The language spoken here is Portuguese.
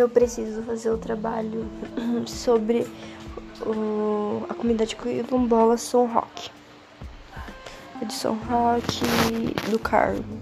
eu preciso fazer o trabalho sobre o, a comunidade quilombola São Rock. É de São rock do Carmo.